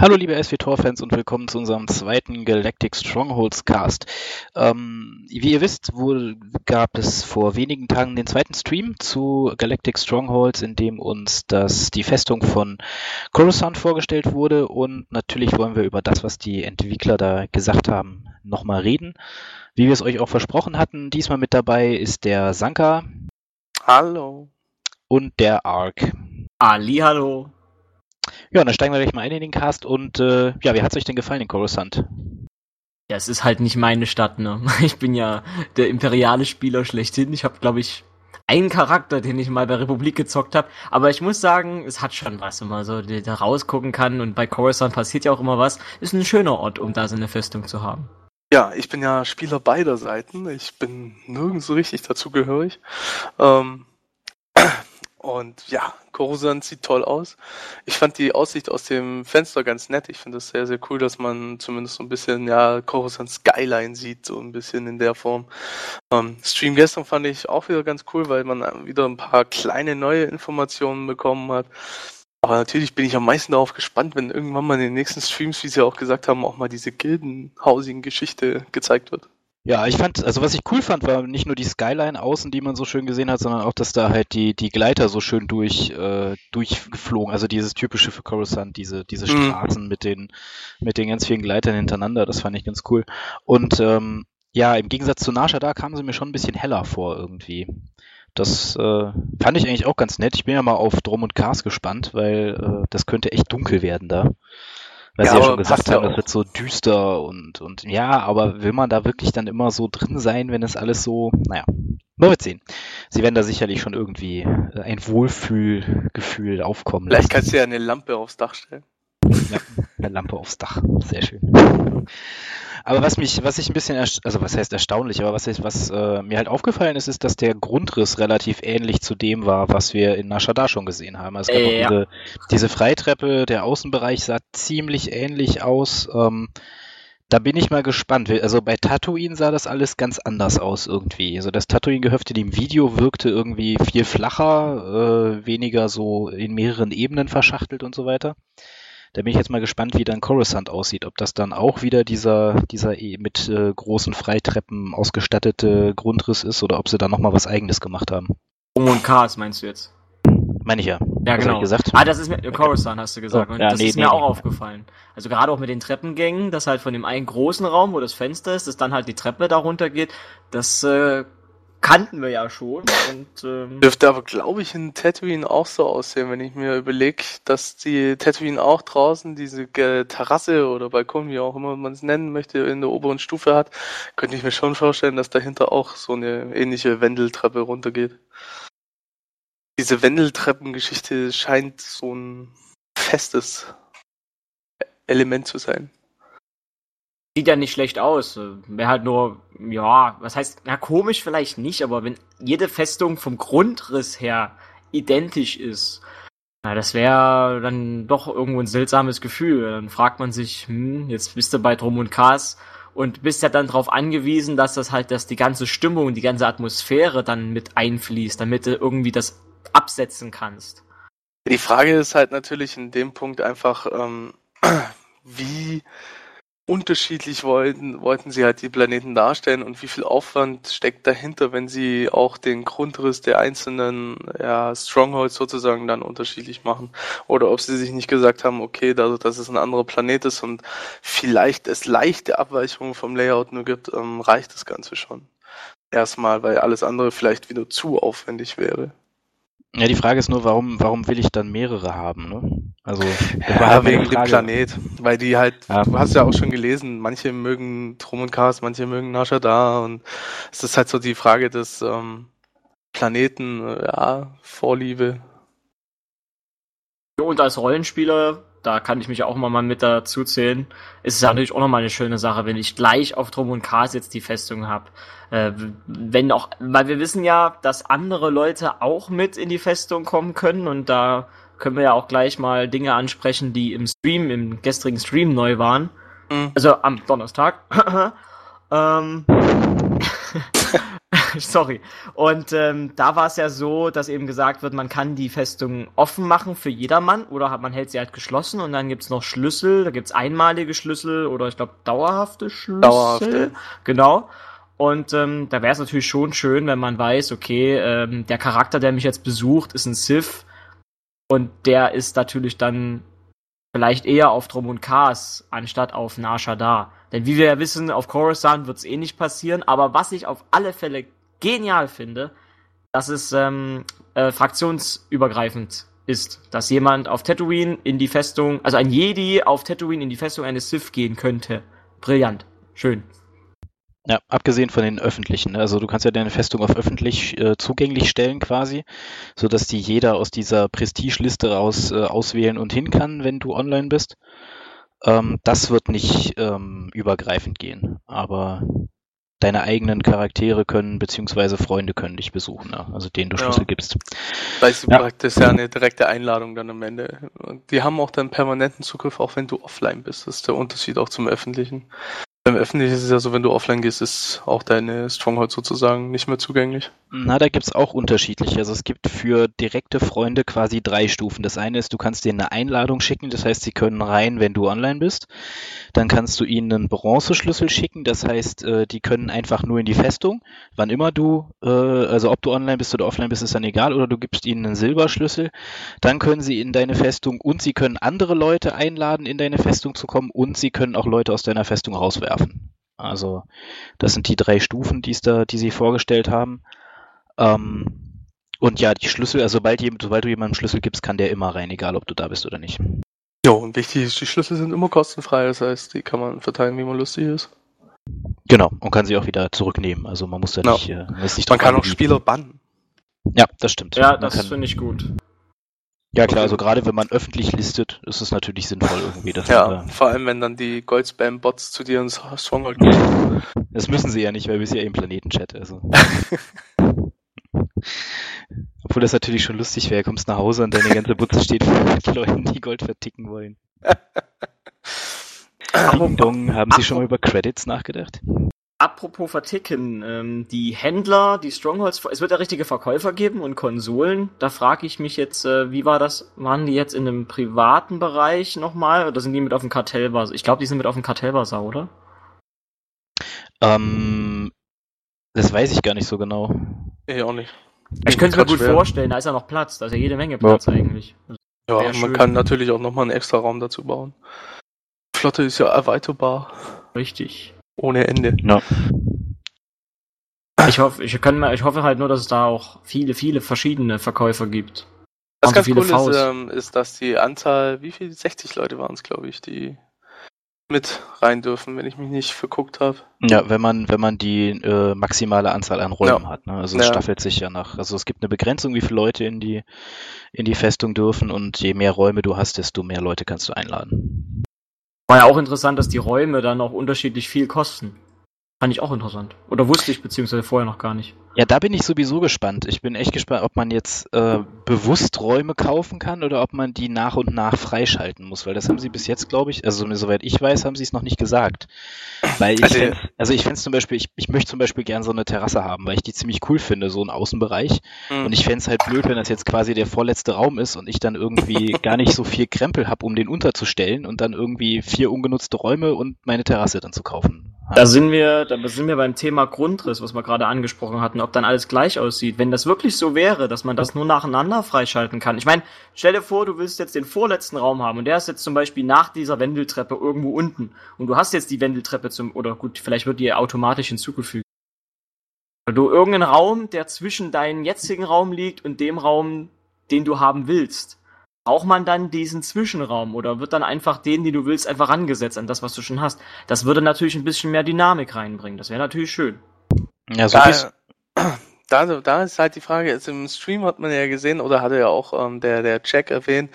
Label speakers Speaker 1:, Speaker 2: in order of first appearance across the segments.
Speaker 1: Hallo liebe SW Tor-Fans und willkommen zu unserem zweiten Galactic Strongholds Cast. Ähm, wie ihr wisst, wohl gab es vor wenigen Tagen den zweiten Stream zu Galactic Strongholds, in dem uns das, die Festung von Coruscant vorgestellt wurde und natürlich wollen wir über das, was die Entwickler da gesagt haben, nochmal reden. Wie wir es euch auch versprochen hatten, diesmal mit dabei ist der Sanka.
Speaker 2: Hallo.
Speaker 1: Und der Ark.
Speaker 3: Ali, hallo.
Speaker 1: Ja, dann steigen wir gleich mal ein in den Cast und äh, ja, wie hat es euch denn gefallen in Coruscant?
Speaker 3: Ja, es ist halt nicht meine Stadt, ne? Ich bin ja der imperiale Spieler schlechthin. Ich habe, glaube ich, einen Charakter, den ich mal bei Republik gezockt habe. Aber ich muss sagen, es hat schon was, wenn man so da rausgucken kann. Und bei Coruscant passiert ja auch immer was. Ist ein schöner Ort, um da so eine Festung zu haben.
Speaker 2: Ja, ich bin ja Spieler beider Seiten. Ich bin nirgends so richtig dazugehörig. Ähm, und ja, Coruscant sieht toll aus. Ich fand die Aussicht aus dem Fenster ganz nett. Ich finde es sehr, sehr cool, dass man zumindest so ein bisschen, ja, Coruscant Skyline sieht, so ein bisschen in der Form. Ähm, Stream gestern fand ich auch wieder ganz cool, weil man wieder ein paar kleine neue Informationen bekommen hat. Aber natürlich bin ich am meisten darauf gespannt, wenn irgendwann mal in den nächsten Streams, wie Sie auch gesagt haben, auch mal diese Gildenhousing-Geschichte gezeigt wird.
Speaker 1: Ja, ich fand, also was ich cool fand, war nicht nur die Skyline außen, die man so schön gesehen hat, sondern auch, dass da halt die, die Gleiter so schön durch, äh, durchgeflogen, also dieses typische für Coruscant, diese, diese mhm. Straßen mit den, mit den ganz vielen Gleitern hintereinander, das fand ich ganz cool. Und ähm, ja, im Gegensatz zu Nasha, da kamen sie mir schon ein bisschen heller vor irgendwie. Das äh, fand ich eigentlich auch ganz nett. Ich bin ja mal auf Drum und Cars gespannt, weil äh, das könnte echt dunkel werden da. Weil ja, sie ja schon gesagt haben, das wird so düster und, und ja, aber will man da wirklich dann immer so drin sein, wenn es alles so, naja, nur wird sehen. Sie werden da sicherlich schon irgendwie äh, ein Wohlfühlgefühl aufkommen
Speaker 2: Vielleicht lassen. kannst du ja eine Lampe aufs Dach stellen.
Speaker 1: Ja, eine Lampe aufs Dach. Sehr schön. Aber was mich, was ich ein bisschen, also was heißt erstaunlich, aber was, ich, was äh, mir halt aufgefallen ist, ist, dass der Grundriss relativ ähnlich zu dem war, was wir in Nashada schon gesehen haben. Also es gab äh, diese, diese Freitreppe, der Außenbereich sah ziemlich ähnlich aus. Ähm, da bin ich mal gespannt. Also bei Tatooine sah das alles ganz anders aus irgendwie. Also das Tatooine-Gehöfte im Video wirkte irgendwie viel flacher, äh, weniger so in mehreren Ebenen verschachtelt und so weiter. Da bin ich jetzt mal gespannt, wie dann Coruscant aussieht. Ob das dann auch wieder dieser, dieser eh mit äh, großen Freitreppen ausgestattete Grundriss ist oder ob sie da nochmal was eigenes gemacht haben.
Speaker 3: Um und Chaos meinst du jetzt?
Speaker 1: Meine ich ja.
Speaker 3: Ja, was genau. gesagt? Ah, das ist mir, Coruscant hast du gesagt. Oh, ja, das nee, ist nee, mir nee. auch aufgefallen. Also gerade auch mit den Treppengängen, dass halt von dem einen großen Raum, wo das Fenster ist, dass dann halt die Treppe darunter geht, das äh, kannten wir ja schon. Und,
Speaker 2: ähm Dürfte aber, glaube ich, in Tatooine auch so aussehen, wenn ich mir überlege, dass die Tatooine auch draußen diese Terrasse oder Balkon, wie auch immer man es nennen möchte, in der oberen Stufe hat, könnte ich mir schon vorstellen, dass dahinter auch so eine ähnliche Wendeltreppe runtergeht. Diese Wendeltreppengeschichte scheint so ein festes Element zu sein
Speaker 3: sieht ja nicht schlecht aus. Wäre halt nur, ja, was heißt, ja, komisch vielleicht nicht, aber wenn jede Festung vom Grundriss her identisch ist, na, das wäre dann doch irgendwo ein seltsames Gefühl. Dann fragt man sich, hm, jetzt bist du bei Drum und Kas und bist ja dann darauf angewiesen, dass das halt, dass die ganze Stimmung, die ganze Atmosphäre dann mit einfließt, damit du irgendwie das absetzen kannst.
Speaker 2: Die Frage ist halt natürlich in dem Punkt einfach, ähm, wie unterschiedlich wollten, wollten sie halt die Planeten darstellen und wie viel Aufwand steckt dahinter, wenn sie auch den Grundriss der einzelnen ja, Strongholds sozusagen dann unterschiedlich machen. Oder ob sie sich nicht gesagt haben, okay, dadurch, dass es ein anderer Planet ist und vielleicht es leichte Abweichungen vom Layout nur gibt, ähm, reicht das Ganze schon. Erstmal, weil alles andere vielleicht wieder zu aufwendig wäre.
Speaker 1: Ja, die Frage ist nur, warum, warum will ich dann mehrere haben, ne?
Speaker 2: Also, ja, wegen dem Planet. Weil die halt, ja. du hast ja auch schon gelesen, manche mögen Drum und Chaos, manche mögen Nasha da und es ist halt so die Frage des ähm, Planeten, ja, Vorliebe.
Speaker 3: Und als Rollenspieler, da kann ich mich auch mal mit dazu zählen, ist es natürlich auch nochmal eine schöne Sache, wenn ich gleich auf Drum und Chaos jetzt die Festung habe. Äh, wenn auch, weil wir wissen ja, dass andere Leute auch mit in die Festung kommen können und da können wir ja auch gleich mal Dinge ansprechen, die im Stream, im gestrigen Stream neu waren. Mhm. Also am Donnerstag. ähm, sorry. Und ähm, da war es ja so, dass eben gesagt wird, man kann die Festung offen machen für jedermann oder man hält sie halt geschlossen und dann gibt's noch Schlüssel, da gibt's einmalige Schlüssel oder ich glaube dauerhafte Schlüssel. Dauerhafte. Genau. Und ähm, da wäre es natürlich schon schön, wenn man weiß, okay, ähm, der Charakter, der mich jetzt besucht, ist ein Sith und der ist natürlich dann vielleicht eher auf Drum und Kars anstatt auf Nar Shaddaa. Denn wie wir ja wissen, auf Coruscant wird es eh nicht passieren. Aber was ich auf alle Fälle genial finde, dass es ähm, äh, fraktionsübergreifend ist. Dass jemand auf Tatooine in die Festung, also ein Jedi auf Tatooine in die Festung eines Sith gehen könnte. Brillant. Schön.
Speaker 1: Ja, abgesehen von den öffentlichen. Ne? Also du kannst ja deine Festung auf öffentlich äh, zugänglich stellen quasi, sodass die jeder aus dieser Prestigeliste raus äh, auswählen und hin kann, wenn du online bist. Ähm, das wird nicht ähm, übergreifend gehen, aber deine eigenen Charaktere können, beziehungsweise Freunde können dich besuchen, ne? also denen du ja. Schlüssel gibst.
Speaker 2: Weißt du, ja. praktisch ja eine direkte Einladung dann am Ende. Die haben auch dann permanenten Zugriff, auch wenn du offline bist. Das ist der Unterschied auch zum öffentlichen. Beim Öffentlichen ist es ja so, wenn du offline gehst, ist auch deine Stronghold sozusagen nicht mehr zugänglich.
Speaker 1: Na, da gibt's auch unterschiedliche. Also es gibt für direkte Freunde quasi drei Stufen. Das eine ist, du kannst denen eine Einladung schicken, das heißt, sie können rein, wenn du online bist. Dann kannst du ihnen einen Bronzeschlüssel schicken, das heißt, äh, die können einfach nur in die Festung, wann immer du, äh, also ob du online bist oder offline bist, ist dann egal, oder du gibst ihnen einen Silberschlüssel. Dann können sie in deine Festung und sie können andere Leute einladen, in deine Festung zu kommen und sie können auch Leute aus deiner Festung rauswerfen werfen. Also das sind die drei Stufen, die da, die sie vorgestellt haben. Ähm, und ja, die Schlüssel, also sobald, sobald du jemandem Schlüssel gibst, kann der immer rein, egal ob du da bist oder nicht.
Speaker 2: Ja, und wichtig ist, die Schlüssel sind immer kostenfrei, das heißt, die kann man verteilen, wie man lustig ist.
Speaker 1: Genau, und kann sie auch wieder zurücknehmen. Also man muss da
Speaker 2: no.
Speaker 1: nicht, äh,
Speaker 2: nicht Man kann auch Spieler bannen.
Speaker 1: Ja, das stimmt.
Speaker 3: Ja, das finde ich gut.
Speaker 1: Ja klar, also gerade wenn man öffentlich listet, ist es natürlich sinnvoll irgendwie.
Speaker 2: Dass ja, da vor allem wenn dann die Goldspam-Bots zu dir ins Stronghold gehen.
Speaker 1: Das müssen sie ja nicht, weil wir sind ja im Planetenchat. Also. Obwohl das natürlich schon lustig wäre, kommst nach Hause und deine ganze Butze steht vor Leuten, die Gold verticken wollen. Ding Dong, haben Sie schon mal über Credits nachgedacht?
Speaker 3: Apropos verticken, ähm, die Händler, die Strongholds, es wird ja richtige Verkäufer geben und Konsolen. Da frage ich mich jetzt, äh, wie war das? Waren die jetzt in einem privaten Bereich nochmal oder sind die mit auf dem Kartellbasar? Ich glaube, die sind mit auf dem Kartellbasar, oder?
Speaker 1: Ähm, das weiß ich gar nicht so genau.
Speaker 2: Ich auch nicht.
Speaker 3: Ich, könnte mir gut schwer. vorstellen, da ist ja noch Platz, da ist ja jede Menge Platz ja. eigentlich.
Speaker 2: Ja, man schön. kann natürlich auch nochmal einen extra Raum dazu bauen. Flotte ist ja erweiterbar.
Speaker 3: Richtig.
Speaker 2: Ohne Ende.
Speaker 1: Ja.
Speaker 3: Ich hoffe, ich, kann, ich hoffe halt nur, dass es da auch viele, viele verschiedene Verkäufer gibt.
Speaker 2: Was ganz cool ist, ähm, ist, dass die Anzahl, wie viel? 60 Leute waren es, glaube ich, die mit rein dürfen, wenn ich mich nicht verguckt habe.
Speaker 1: Ja, wenn man, wenn man die äh, maximale Anzahl an Räumen ja. hat. Ne? Also es ja. staffelt sich ja nach. Also es gibt eine Begrenzung, wie viele Leute in die, in die Festung dürfen und je mehr Räume du hast, desto mehr Leute kannst du einladen.
Speaker 3: War ja auch interessant, dass die Räume dann auch unterschiedlich viel kosten. Fand ich auch interessant. Oder wusste ich beziehungsweise vorher noch gar nicht.
Speaker 1: Ja, da bin ich sowieso gespannt. Ich bin echt gespannt, ob man jetzt äh, bewusst Räume kaufen kann oder ob man die nach und nach freischalten muss, weil das haben sie bis jetzt, glaube ich, also soweit ich weiß, haben sie es noch nicht gesagt. Weil ich, also, fänd, also ich fände zum Beispiel, ich, ich möchte zum Beispiel gerne so eine Terrasse haben, weil ich die ziemlich cool finde, so einen Außenbereich. Mhm. Und ich fände es halt blöd, wenn das jetzt quasi der vorletzte Raum ist und ich dann irgendwie gar nicht so viel Krempel habe, um den unterzustellen und dann irgendwie vier ungenutzte Räume und meine Terrasse dann zu kaufen.
Speaker 3: Da sind wir, da sind wir beim Thema Grundriss, was wir gerade angesprochen hatten, ob dann alles gleich aussieht. Wenn das wirklich so wäre, dass man das nur nacheinander freischalten kann. Ich meine, stell dir vor, du willst jetzt den vorletzten Raum haben und der ist jetzt zum Beispiel nach dieser Wendeltreppe irgendwo unten und du hast jetzt die Wendeltreppe zum, oder gut, vielleicht wird die automatisch hinzugefügt. Oder du irgendeinen Raum, der zwischen deinem jetzigen Raum liegt und dem Raum, den du haben willst braucht man dann diesen Zwischenraum oder wird dann einfach den, den du willst, einfach rangesetzt an das, was du schon hast? Das würde natürlich ein bisschen mehr Dynamik reinbringen. Das wäre natürlich schön.
Speaker 2: Ja, so da, da, da ist halt die Frage, jetzt im Stream hat man ja gesehen, oder hatte ja auch ähm, der, der Jack erwähnt,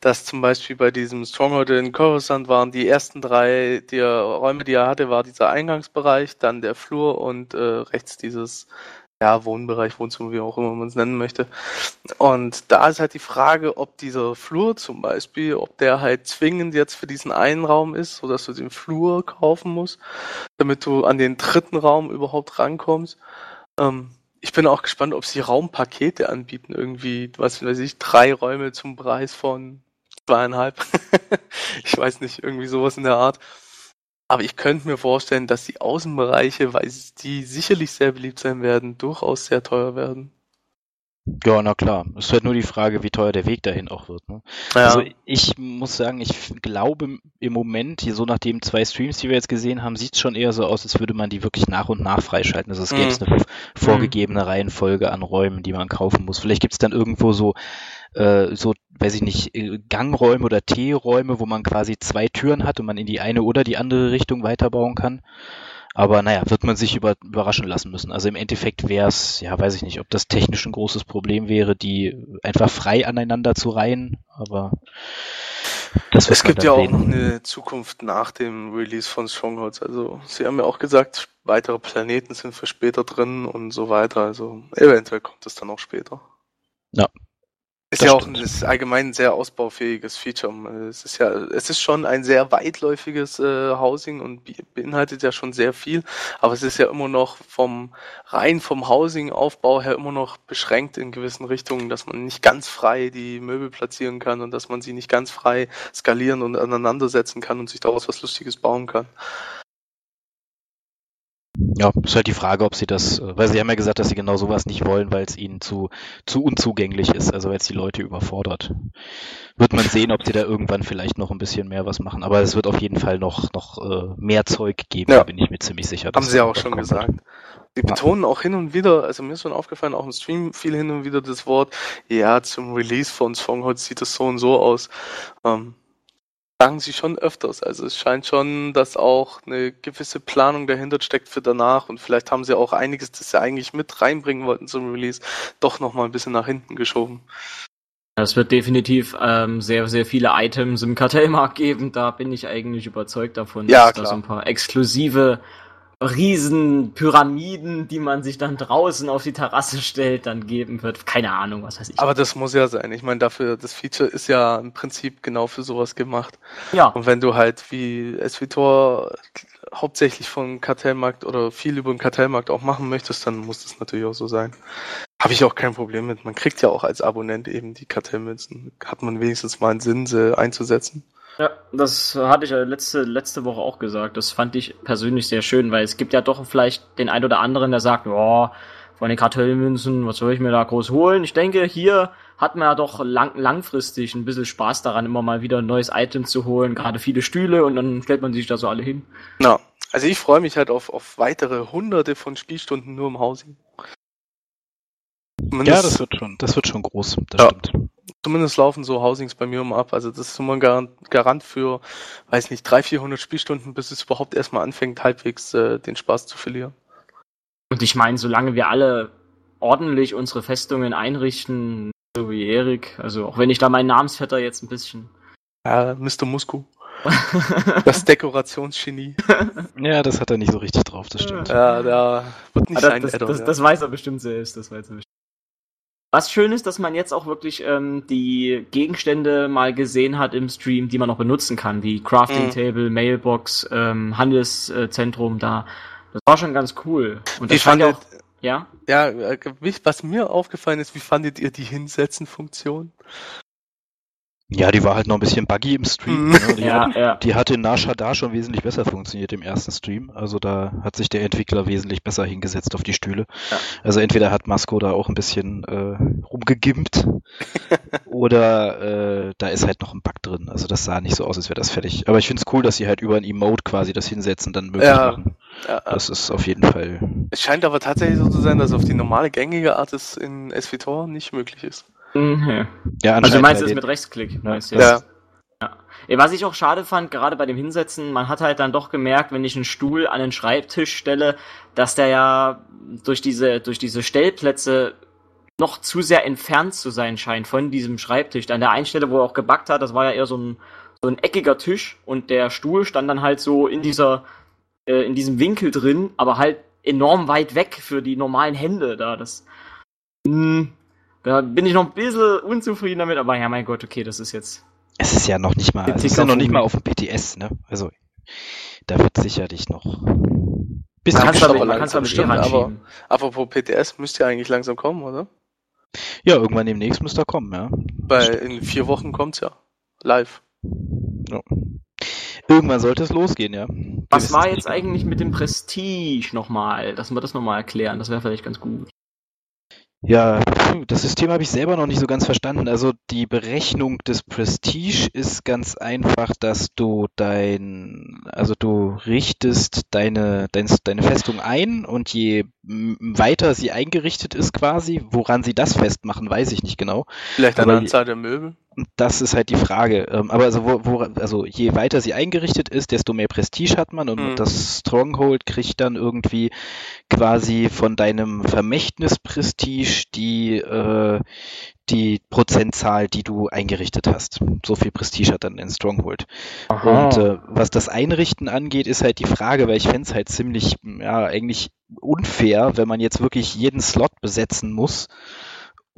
Speaker 2: dass zum Beispiel bei diesem Stronghold in Coruscant waren die ersten drei die Räume, die er hatte, war dieser Eingangsbereich, dann der Flur und äh, rechts dieses ja, Wohnbereich, Wohnzimmer, wie auch immer man es nennen möchte. Und da ist halt die Frage, ob dieser Flur zum Beispiel, ob der halt zwingend jetzt für diesen einen Raum ist, so dass du den Flur kaufen musst, damit du an den dritten Raum überhaupt rankommst. Ähm, ich bin auch gespannt, ob sie Raumpakete anbieten, irgendwie, was weiß ich, drei Räume zum Preis von zweieinhalb. ich weiß nicht, irgendwie sowas in der Art. Aber ich könnte mir vorstellen, dass die Außenbereiche, weil die sicherlich sehr beliebt sein werden, durchaus sehr teuer werden.
Speaker 1: Ja, na klar. Es wird nur die Frage, wie teuer der Weg dahin auch wird. Ne? Ja. Also ich muss sagen, ich glaube im Moment, hier so nach den zwei Streams, die wir jetzt gesehen haben, sieht es schon eher so aus, als würde man die wirklich nach und nach freischalten. Also es gäbe mhm. eine vorgegebene Reihenfolge an Räumen, die man kaufen muss. Vielleicht gibt es dann irgendwo so äh, so, weiß ich nicht, äh, Gangräume oder T-Räume, wo man quasi zwei Türen hat und man in die eine oder die andere Richtung weiterbauen kann. Aber naja, wird man sich über, überraschen lassen müssen. Also im Endeffekt wäre es, ja, weiß ich nicht, ob das technisch ein großes Problem wäre, die einfach frei aneinander zu reihen, aber
Speaker 2: das es gibt ja sehen. auch noch eine Zukunft nach dem Release von Strongholds. Also sie haben ja auch gesagt, weitere Planeten sind für später drin und so weiter. Also eventuell kommt es dann auch später.
Speaker 1: Ja,
Speaker 2: ist ja auch ein, ist allgemein ein sehr ausbaufähiges Feature. Es ist ja, es ist schon ein sehr weitläufiges äh, Housing und beinhaltet ja schon sehr viel, aber es ist ja immer noch vom rein vom Housing-Aufbau her immer noch beschränkt in gewissen Richtungen, dass man nicht ganz frei die Möbel platzieren kann und dass man sie nicht ganz frei skalieren und aneinandersetzen kann und sich daraus was Lustiges bauen kann.
Speaker 1: Ja, ist halt die Frage, ob sie das, äh, weil sie haben ja gesagt, dass sie genau sowas nicht wollen, weil es ihnen zu, zu unzugänglich ist, also weil es die Leute überfordert. Wird man sehen, ob sie da irgendwann vielleicht noch ein bisschen mehr was machen, aber es wird auf jeden Fall noch, noch äh, mehr Zeug geben,
Speaker 2: ja.
Speaker 1: da bin ich mir ziemlich sicher.
Speaker 2: Haben sie ja auch schon gesagt. Sie betonen auch hin und wieder, also mir ist schon aufgefallen, auch im Stream viel hin und wieder das Wort, ja, zum Release von Stronghold sieht es so und so aus. Ähm, sagen sie schon öfters. Also es scheint schon, dass auch eine gewisse Planung dahinter steckt für danach und vielleicht haben sie auch einiges, das sie eigentlich mit reinbringen wollten zum Release, doch nochmal ein bisschen nach hinten geschoben.
Speaker 3: Es wird definitiv ähm, sehr, sehr viele Items im Kartellmarkt geben. Da bin ich eigentlich überzeugt davon,
Speaker 2: ja,
Speaker 3: dass
Speaker 2: klar.
Speaker 3: da so ein paar exklusive Riesenpyramiden, die man sich dann draußen auf die Terrasse stellt, dann geben wird. Keine Ahnung, was weiß ich.
Speaker 2: Aber das muss ja sein. Ich meine, dafür, das Feature ist ja im Prinzip genau für sowas gemacht.
Speaker 3: Ja.
Speaker 2: Und wenn du halt wie SVTOR hauptsächlich von Kartellmarkt oder viel über den Kartellmarkt auch machen möchtest, dann muss das natürlich auch so sein. Habe ich auch kein Problem mit. Man kriegt ja auch als Abonnent eben die Kartellmünzen. Hat man wenigstens mal einen Sinn, sie einzusetzen.
Speaker 3: Ja, das hatte ich ja letzte, letzte Woche auch gesagt. Das fand ich persönlich sehr schön, weil es gibt ja doch vielleicht den ein oder anderen, der sagt, ja, von den Kartellmünzen, was soll ich mir da groß holen? Ich denke, hier hat man ja doch lang, langfristig ein bisschen Spaß daran, immer mal wieder ein neues Item zu holen, gerade viele Stühle und dann stellt man sich da so alle hin.
Speaker 2: Ja, also ich freue mich halt auf, auf weitere hunderte von Spielstunden nur im Housing.
Speaker 1: ja, das wird schon, das wird schon groß, das ja. stimmt
Speaker 2: zumindest laufen so Housings bei mir immer ab. Also das ist immer ein Garant, Garant für, weiß nicht, 300, 400 Spielstunden, bis es überhaupt erstmal anfängt, halbwegs äh, den Spaß zu verlieren.
Speaker 3: Und ich meine, solange wir alle ordentlich unsere Festungen einrichten, so wie Erik, also auch wenn ich da meinen Namensvetter jetzt ein bisschen.
Speaker 2: Ja, Mr. Musku. das Dekorationsgenie.
Speaker 1: Ja, das hat er nicht so richtig drauf, das stimmt.
Speaker 2: Ja, da wird nicht
Speaker 3: sein das, das, das, das, weiß er bestimmt selbst, das weiß er bestimmt. Was schön ist, dass man jetzt auch wirklich ähm, die Gegenstände mal gesehen hat im Stream, die man noch benutzen kann, wie Crafting mhm. Table, Mailbox, ähm, Handelszentrum da. Das war schon ganz cool.
Speaker 2: Und ich fand auch, ja? Ja, äh, was mir aufgefallen ist, wie fandet ihr die Hinsetzen-Funktion?
Speaker 1: Ja, die war halt noch ein bisschen buggy im Stream.
Speaker 3: Mhm.
Speaker 1: Ne? Die,
Speaker 3: ja,
Speaker 1: hat,
Speaker 3: ja.
Speaker 1: die hatte in Nashada schon wesentlich besser funktioniert im ersten Stream. Also da hat sich der Entwickler wesentlich besser hingesetzt auf die Stühle. Ja. Also entweder hat Masco da auch ein bisschen äh, rumgegimpt oder äh, da ist halt noch ein Bug drin. Also das sah nicht so aus, als wäre das fertig. Aber ich finde es cool, dass sie halt über ein Emote quasi das Hinsetzen dann möglich ja. machen. Ja, das ist auf jeden Fall.
Speaker 2: Es scheint aber tatsächlich so zu sein, dass auf die normale gängige Art es in SVTOR nicht möglich ist.
Speaker 3: Mhm. Ja, also du meinst es mit Rechtsklick?
Speaker 2: Ne? Ja.
Speaker 3: ja. Was ich auch schade fand, gerade bei dem Hinsetzen, man hat halt dann doch gemerkt, wenn ich einen Stuhl an den Schreibtisch stelle, dass der ja durch diese, durch diese Stellplätze noch zu sehr entfernt zu sein scheint von diesem Schreibtisch. An der einen Stelle, wo er auch gebackt hat, das war ja eher so ein, so ein eckiger Tisch und der Stuhl stand dann halt so in dieser, äh, in diesem Winkel drin, aber halt enorm weit weg für die normalen Hände da. Das, mh, hm, da bin ich noch ein bisschen unzufrieden damit, aber ja, mein Gott, okay, das ist jetzt.
Speaker 1: Es ist ja noch nicht mal, es ist ja noch nicht mal auf dem PTS, ne? Also, da wird sicherlich noch ein Bisschen
Speaker 3: kannst
Speaker 2: aber
Speaker 3: aber, man
Speaker 2: langsam
Speaker 3: kann's aber.
Speaker 2: Apropos PTS müsste ja eigentlich langsam kommen, oder?
Speaker 1: Ja, irgendwann demnächst müsste er kommen, ja.
Speaker 2: Weil in vier Wochen kommt's ja. Live.
Speaker 1: ja. Irgendwann sollte es losgehen, ja.
Speaker 3: Was war jetzt eigentlich mit dem Prestige nochmal? Dass wir das nochmal erklären, das wäre vielleicht ganz gut.
Speaker 1: Ja, das System habe ich selber noch nicht so ganz verstanden. Also die Berechnung des Prestige ist ganz einfach, dass du dein, also du richtest deine, dein, deine Festung ein und je weiter sie eingerichtet ist quasi, woran sie das festmachen, weiß ich nicht genau.
Speaker 2: Vielleicht an der Anzahl der Möbel.
Speaker 1: Das ist halt die Frage. Ähm, Aber also, wo, wo, also je weiter sie eingerichtet ist, desto mehr Prestige hat man und
Speaker 2: Mhm.
Speaker 1: das Stronghold kriegt dann irgendwie quasi von deinem Vermächtnis Prestige die, äh, die Prozentzahl, die du eingerichtet hast. So viel Prestige hat dann ein Stronghold. Und äh, was das Einrichten angeht, ist halt die Frage, weil ich fände es halt ziemlich, ja, eigentlich unfair, wenn man jetzt wirklich jeden Slot besetzen muss,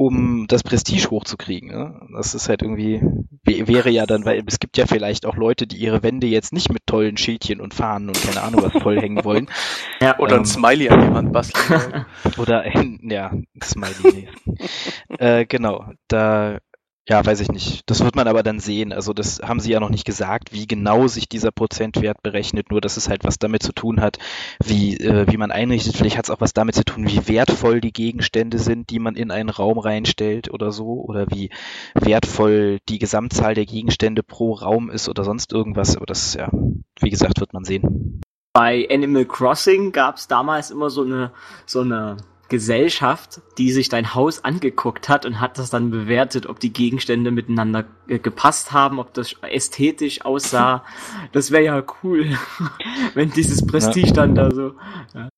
Speaker 1: um das Prestige hochzukriegen. Ne? Das ist halt irgendwie, wä- wäre ja dann, weil es gibt ja vielleicht auch Leute, die ihre Wände jetzt nicht mit tollen Schildchen und Fahnen und keine Ahnung was vollhängen wollen.
Speaker 3: ja,
Speaker 2: Oder
Speaker 1: Ähm.
Speaker 2: ein Smiley an die Wand basteln.
Speaker 1: Oder ein, ja, Smiley. Nee. äh, genau, da, ja, weiß ich nicht. Das wird man aber dann sehen. Also das haben sie ja noch nicht gesagt, wie genau sich dieser Prozentwert berechnet, nur dass es halt was damit zu tun hat, wie, äh, wie man einrichtet. Vielleicht hat es auch was damit zu tun, wie wertvoll die Gegenstände sind, die man in einen Raum reinstellt oder so, oder wie wertvoll die Gesamtzahl der Gegenstände pro Raum ist oder sonst irgendwas. Aber das, ja, wie gesagt, wird man sehen.
Speaker 3: Bei Animal Crossing gab es damals immer so eine, so eine Gesellschaft, die sich dein Haus angeguckt hat und hat das dann bewertet, ob die Gegenstände miteinander äh, gepasst haben, ob das ästhetisch aussah. Das wäre ja cool, wenn dieses Prestige dann da so.
Speaker 1: Ja,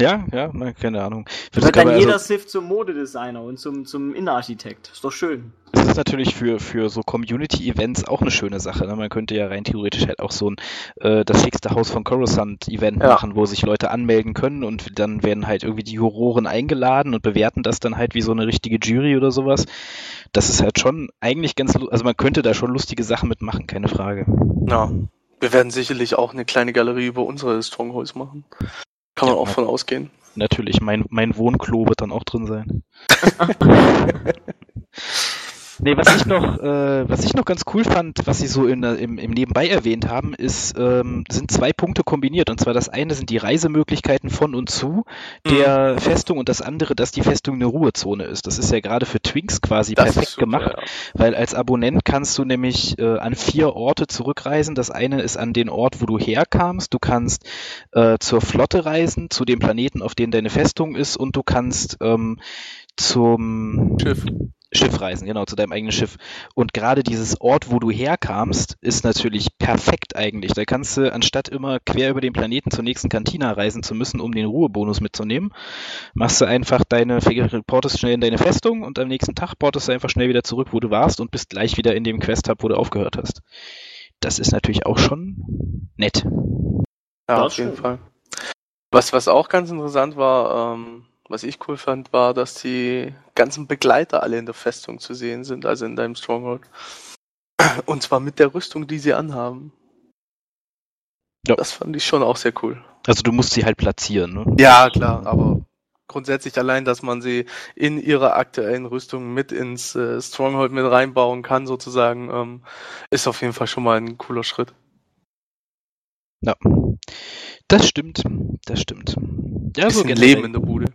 Speaker 1: ja, na, keine Ahnung.
Speaker 3: Wird dann
Speaker 1: man-
Speaker 3: jeder
Speaker 1: also-
Speaker 3: Sith zum Modedesigner und zum, zum Innenarchitekt. Ist doch schön.
Speaker 1: Das ist natürlich für, für so Community-Events auch eine schöne Sache. Ne? Man könnte ja rein theoretisch halt auch so ein äh, das schickste Haus von Coruscant-Event
Speaker 2: Ja.
Speaker 1: machen, wo sich Leute anmelden können und dann werden halt irgendwie die Juroren eingeladen und bewerten das dann halt wie so eine richtige Jury oder sowas. Das ist halt schon eigentlich ganz, also man könnte da schon lustige Sachen mitmachen, keine Frage.
Speaker 2: Ja. Wir werden sicherlich auch eine kleine Galerie über unsere Strongholds machen. Kann man
Speaker 1: Ja,
Speaker 2: auch von ausgehen.
Speaker 1: Natürlich, mein, mein Wohnklo wird dann auch drin sein. Nee, was ich noch, äh, was ich noch ganz cool fand, was sie so in, im, im Nebenbei erwähnt haben, ist, ähm, sind zwei Punkte kombiniert. Und zwar das eine sind die Reisemöglichkeiten von und zu der Festung und das andere, dass die Festung eine Ruhezone ist. Das ist ja gerade für Twinks quasi
Speaker 2: Das
Speaker 1: perfekt
Speaker 2: super,
Speaker 1: gemacht,
Speaker 2: ja.
Speaker 1: weil als Abonnent kannst du nämlich äh, an vier Orte zurückreisen. Das eine ist an den Ort, wo du herkamst. Du kannst äh, zur Flotte reisen, zu dem Planeten, auf dem deine Festung ist, und du kannst ähm, zum
Speaker 2: Schiff.
Speaker 1: Schiff reisen, genau, zu deinem eigenen Schiff. Und gerade dieses Ort, wo du herkamst, ist natürlich perfekt eigentlich. Da kannst du, anstatt immer quer über den Planeten zur nächsten Kantina reisen zu müssen, um den Ruhebonus mitzunehmen, machst du einfach deine, portest schnell in deine Festung und am nächsten Tag portest du einfach schnell wieder zurück, wo du warst und bist gleich wieder in dem Quest-Hub, wo du aufgehört hast. Das ist natürlich auch schon nett.
Speaker 2: Ja,
Speaker 3: Das
Speaker 2: auf jeden. Fall. Was, was auch ganz interessant war, ähm, was ich cool fand, war, dass die ganzen Begleiter alle in der Festung zu sehen sind, also in deinem Stronghold. Und zwar mit der Rüstung, die sie anhaben.
Speaker 1: Ja.
Speaker 2: Das fand ich schon auch sehr cool.
Speaker 1: Also du musst sie halt platzieren, ne?
Speaker 2: Ja, klar, aber grundsätzlich allein, dass man sie in ihrer aktuellen Rüstung mit ins äh, Stronghold mit reinbauen kann, sozusagen, ähm, ist auf jeden Fall schon mal ein cooler Schritt.
Speaker 1: Ja. Das stimmt. Das stimmt. Ja, so.
Speaker 2: Leben in der Bude.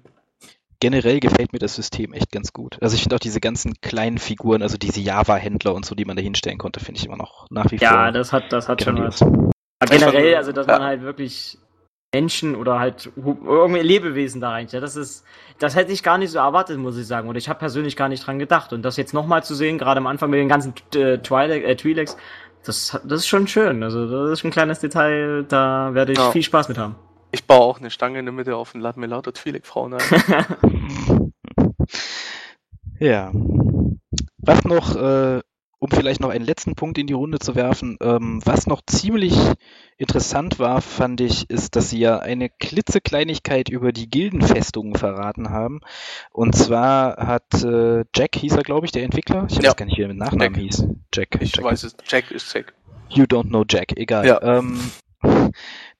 Speaker 1: Generell gefällt mir das System echt ganz gut. Also ich finde auch diese ganzen kleinen Figuren, also diese Java-Händler und so, die man da hinstellen konnte, finde ich immer noch nach wie
Speaker 3: Ja,
Speaker 1: vor
Speaker 3: das hat, das hat schon was. Aber generell,
Speaker 2: fand,
Speaker 3: also dass
Speaker 2: ja.
Speaker 3: man halt wirklich Menschen oder halt irgendwie Lebewesen da rein. Ja, das ist, das hätte ich gar nicht so erwartet, muss ich sagen. Oder ich habe persönlich gar nicht dran gedacht. Und das jetzt nochmal zu sehen, gerade am Anfang mit den ganzen äh, Twi'lek, äh, Twi'leks, das, das ist schon schön. Also das ist ein kleines Detail, da werde ich
Speaker 2: Ja.
Speaker 3: viel Spaß mit haben.
Speaker 2: Ich baue auch eine Stange in der Mitte auf und lade mir lauter Twi'lek-Frauen ein.
Speaker 1: Ja. Was noch, äh, um vielleicht noch einen letzten Punkt in die Runde zu werfen, ähm, was noch ziemlich interessant war, fand ich, ist, dass sie ja eine klitzekleinigkeit über die Gildenfestungen verraten haben. Und zwar hat äh, Jack, hieß er, glaube ich, der Entwickler. Ich
Speaker 2: Ja.
Speaker 1: weiß gar nicht, wie er mit Nachnamen
Speaker 2: Jack.
Speaker 1: hieß. Jack.
Speaker 2: Ich
Speaker 1: Jack.
Speaker 2: weiß es, Jack ist Jack.
Speaker 1: You don't know Jack, egal.
Speaker 2: Ja.
Speaker 1: Ähm,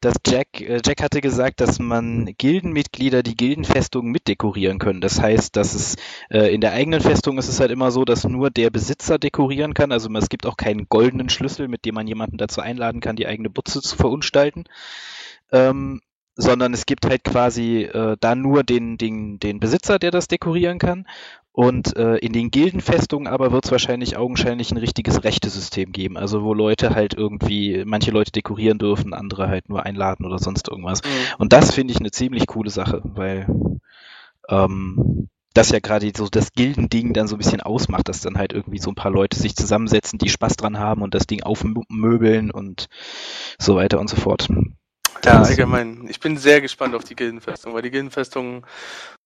Speaker 1: dass Jack, äh, Jack hatte gesagt, dass man Gildenmitglieder die Gildenfestung mitdekorieren können. Das heißt, dass es äh, in der eigenen Festung ist es halt immer so, dass nur der Besitzer dekorieren kann. Also es gibt auch keinen goldenen Schlüssel, mit dem man jemanden dazu einladen kann, die eigene Butze zu verunstalten. Ähm, sondern es gibt halt quasi äh, da nur den, den, den Besitzer, der das dekorieren kann. Und äh, in den Gildenfestungen aber wird es wahrscheinlich augenscheinlich ein richtiges Rechtesystem geben. Also wo Leute halt irgendwie, manche Leute dekorieren dürfen, andere halt nur einladen oder sonst irgendwas. Mhm. Und das finde ich eine ziemlich coole Sache, weil ähm, das ja gerade so das Gildending dann so ein bisschen ausmacht, dass dann halt irgendwie so ein paar Leute sich zusammensetzen, die Spaß dran haben und das Ding aufmöbeln und so weiter und so fort.
Speaker 2: Ja, allgemein. Ich bin sehr gespannt auf die Gildenfestung, weil die Gildenfestungen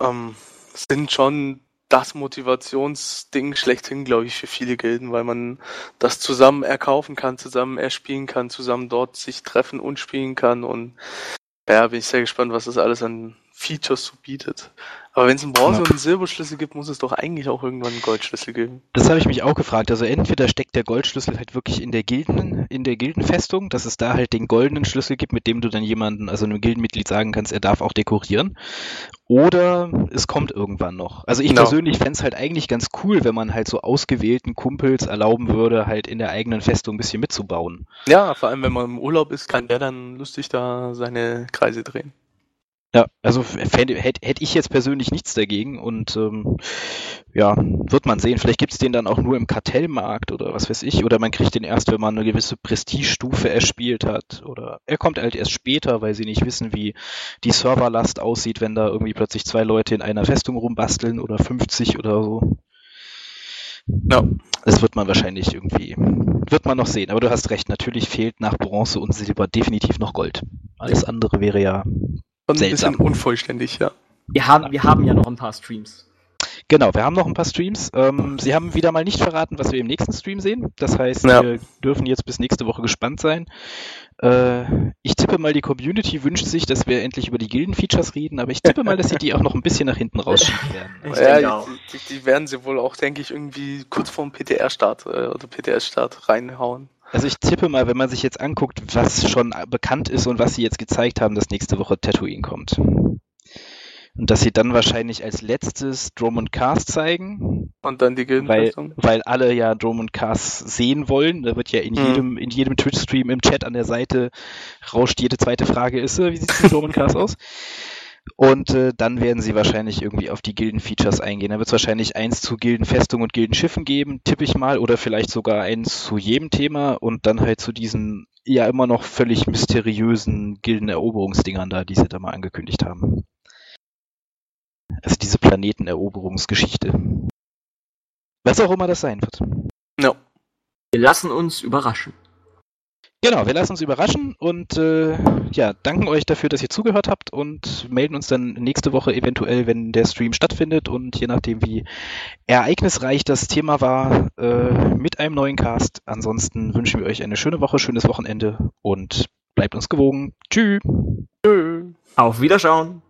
Speaker 2: ähm, sind schon das Motivationsding schlechthin, glaube ich, für viele Gilden, weil man das zusammen erkaufen kann, zusammen erspielen kann, zusammen dort sich treffen und spielen kann. Und ja, bin ich sehr gespannt, was das alles an Features so bietet. Aber wenn es einen Bronze- und einen Silberschlüssel gibt, muss es doch eigentlich auch irgendwann einen Goldschlüssel geben.
Speaker 1: Das habe ich mich auch gefragt. Also entweder steckt der Goldschlüssel halt wirklich in der Gilden, in der Gildenfestung, dass es da halt den goldenen Schlüssel gibt, mit dem du dann jemanden, also einem Gildenmitglied sagen kannst, er darf auch dekorieren. Oder es kommt irgendwann noch. Also ich no. persönlich fände es halt eigentlich ganz cool, wenn man halt so ausgewählten Kumpels erlauben würde, halt in der eigenen Festung ein bisschen mitzubauen.
Speaker 2: Ja, vor allem wenn man im Urlaub ist, kann der dann lustig da seine Kreise drehen.
Speaker 1: Ja, also hätte hätt ich jetzt persönlich nichts dagegen und ähm, ja, wird man sehen. Vielleicht gibt's den dann auch nur im Kartellmarkt oder was weiß ich. Oder man kriegt den erst, wenn man eine gewisse Prestigestufe erspielt hat. Oder er kommt halt erst später, weil sie nicht wissen, wie die Serverlast aussieht, wenn da irgendwie plötzlich zwei Leute in einer Festung rumbasteln oder 50 oder so. Ja, das wird man wahrscheinlich irgendwie, wird man noch sehen. Aber du hast recht, natürlich fehlt nach Bronze und Silber definitiv noch Gold. Alles andere wäre ja
Speaker 2: Schon ein bisschen unvollständig, ja.
Speaker 3: Wir haben, wir haben ja noch ein paar Streams.
Speaker 1: Genau, wir haben noch ein paar Streams. Ähm, Sie haben wieder mal nicht verraten, was wir im nächsten Stream sehen. Das heißt, ja. wir dürfen jetzt bis nächste Woche gespannt sein. Äh, ich tippe mal, die Community wünscht sich, dass wir endlich über die Gilden-Features reden, aber ich tippe mal, dass sie die auch noch ein bisschen nach hinten rausschieben werden.
Speaker 2: ja, die, die, die, werden sie wohl auch, denke ich, irgendwie kurz vorm PTR-Start äh, oder PTS-Start reinhauen.
Speaker 1: Also ich tippe mal, wenn man sich jetzt anguckt, was schon bekannt ist und was sie jetzt gezeigt haben, dass nächste Woche Tatooine kommt. Und dass sie dann wahrscheinlich als letztes Drum und Cars zeigen.
Speaker 2: Und dann die
Speaker 1: Gildenfestung. Weil, weil alle ja Drum und Cars sehen wollen. Da wird ja in mhm. jedem, in jedem Twitch-Stream im Chat an der Seite rauscht jede zweite Frage ist, wie sieht es mit Drum und Cars aus? Und äh, dann werden sie wahrscheinlich irgendwie auf die Gilden-Features eingehen. Da wird es wahrscheinlich eins zu Gildenfestung und Gildenschiffen geben, tippe ich mal, oder vielleicht sogar eins zu jedem Thema und dann halt zu diesen ja immer noch völlig mysteriösen Gildeneroberungsdingern da, die sie da mal angekündigt haben. Also diese Planeteneroberungsgeschichte. Was auch immer das sein wird.
Speaker 3: No. Wir lassen uns überraschen.
Speaker 1: Genau, wir lassen uns überraschen und äh, ja, danken euch dafür, dass ihr zugehört habt und melden uns dann nächste Woche eventuell, wenn der Stream stattfindet und je nachdem, wie ereignisreich das Thema war, äh, mit einem neuen Cast. Ansonsten wünschen wir euch eine schöne Woche, schönes Wochenende und bleibt uns gewogen. Tschüss.
Speaker 3: Auf Wiederschauen.